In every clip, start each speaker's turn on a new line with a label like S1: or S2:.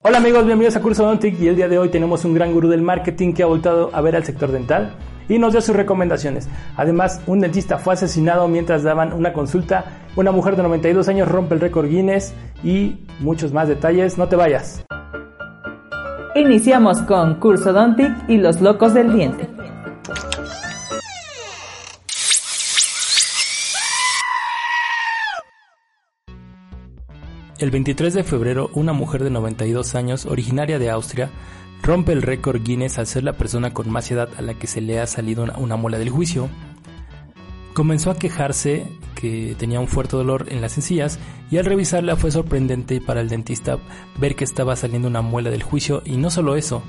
S1: Hola amigos, bienvenidos a Curso Dontic y el día de hoy tenemos un gran gurú del marketing que ha voltado a ver al sector dental y nos dio sus recomendaciones. Además, un dentista fue asesinado mientras daban una consulta, una mujer de 92 años rompe el récord Guinness y muchos más detalles, no te vayas.
S2: Iniciamos con Curso Dontic y los locos del diente.
S1: El 23 de febrero, una mujer de 92 años, originaria de Austria, rompe el récord Guinness al ser la persona con más edad a la que se le ha salido una, muela del juicio. Comenzó a quejarse que tenía un fuerte dolor en las encías y al revisarla fue sorprendente para el dentista ver que estaba saliendo una muela del juicio y no solo eso,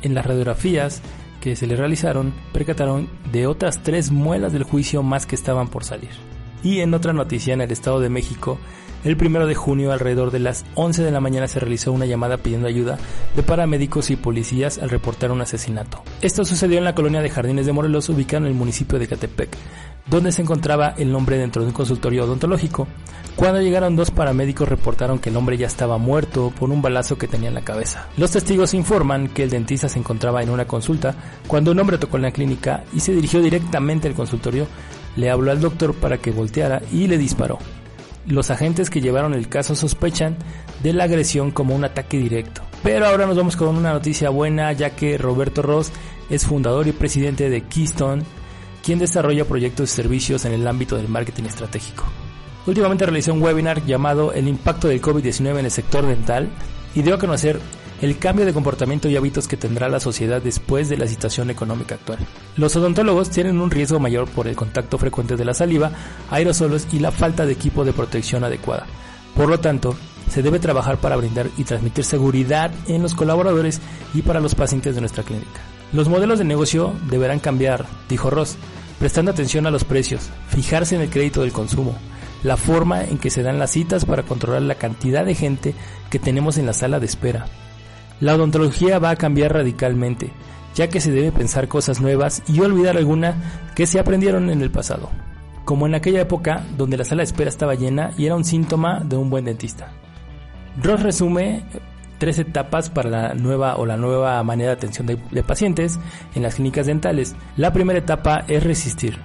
S1: en las radiografías que se le realizaron percataron de otras tres muelas del juicio más que estaban por salir. Y en otra noticia en el Estado de México, el primero de junio, alrededor de las 11 de la mañana, se realizó una llamada pidiendo ayuda de paramédicos y policías al reportar un asesinato. Esto sucedió en la colonia de Jardines de Morelos, ubicada en el municipio de Catepec, donde se encontraba el hombre dentro de un consultorio odontológico. Cuando llegaron dos paramédicos reportaron que el hombre ya estaba muerto por un balazo que tenía en la cabeza. Los testigos informan que el dentista se encontraba en una consulta cuando un hombre tocó en la clínica y se dirigió directamente al consultorio, le habló al doctor para que volteara y le disparó. Los agentes que llevaron el caso sospechan de la agresión como un ataque directo. Pero ahora nos vamos con una noticia buena ya que Roberto Ross es fundador y presidente de Keystone, quien desarrolla proyectos y servicios en el ámbito del marketing estratégico. Últimamente realizó un webinar llamado El impacto del COVID-19 en el sector dental y dio a conocer el cambio de comportamiento y hábitos que tendrá la sociedad después de la situación económica actual. Los odontólogos tienen un riesgo mayor por el contacto frecuente de la saliva, aerosolos y la falta de equipo de protección adecuada. Por lo tanto, se debe trabajar para brindar y transmitir seguridad en los colaboradores y para los pacientes de nuestra clínica. Los modelos de negocio deberán cambiar, dijo Ross, prestando atención a los precios, fijarse en el crédito del consumo, la forma en que se dan las citas para controlar la cantidad de gente que tenemos en la sala de espera, la odontología va a cambiar radicalmente, ya que se debe pensar cosas nuevas y olvidar alguna que se aprendieron en el pasado, como en aquella época donde la sala de espera estaba llena y era un síntoma de un buen dentista. Ross resume tres etapas para la nueva o la nueva manera de atención de, de, pacientes en las clínicas dentales. La primera etapa es resistir.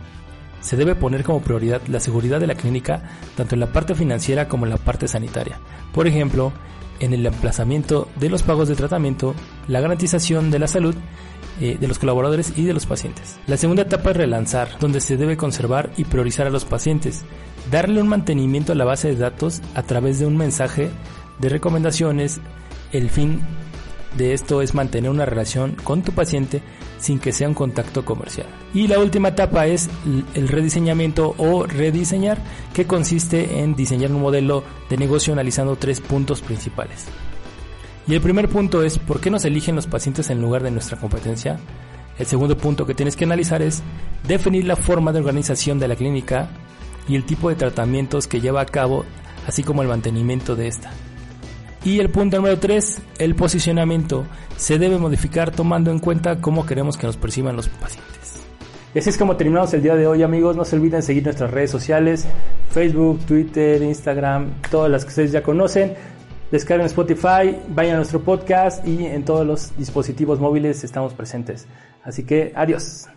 S1: Se debe poner como prioridad la seguridad de la clínica, tanto en la parte financiera como en la parte sanitaria. Por ejemplo, en el emplazamiento de los pagos de tratamiento, la garantización de la salud eh, de los colaboradores y de los pacientes. La segunda etapa es relanzar, donde se debe conservar y priorizar a los pacientes, darle un mantenimiento a la base de datos a través de un mensaje de recomendaciones. El fin de esto es mantener una relación con tu paciente sin que sea un contacto comercial. Y la última etapa es el rediseñamiento o rediseñar, que consiste en diseñar un modelo de negocio analizando tres puntos principales. Y el primer punto es por qué nos eligen los pacientes en lugar de nuestra competencia. El segundo punto que tienes que analizar es definir la forma de organización de la clínica y el tipo de tratamientos que lleva a cabo, así como el mantenimiento de esta. Y el punto número 3, el posicionamiento, se debe modificar tomando en cuenta cómo queremos que nos perciban los pacientes. Así es como terminamos el día de hoy amigos, no se olviden seguir nuestras redes sociales, Facebook, Twitter, Instagram, todas las que ustedes ya conocen. Descarguen Spotify, vayan a nuestro podcast y en todos los dispositivos móviles estamos presentes. Así que adiós.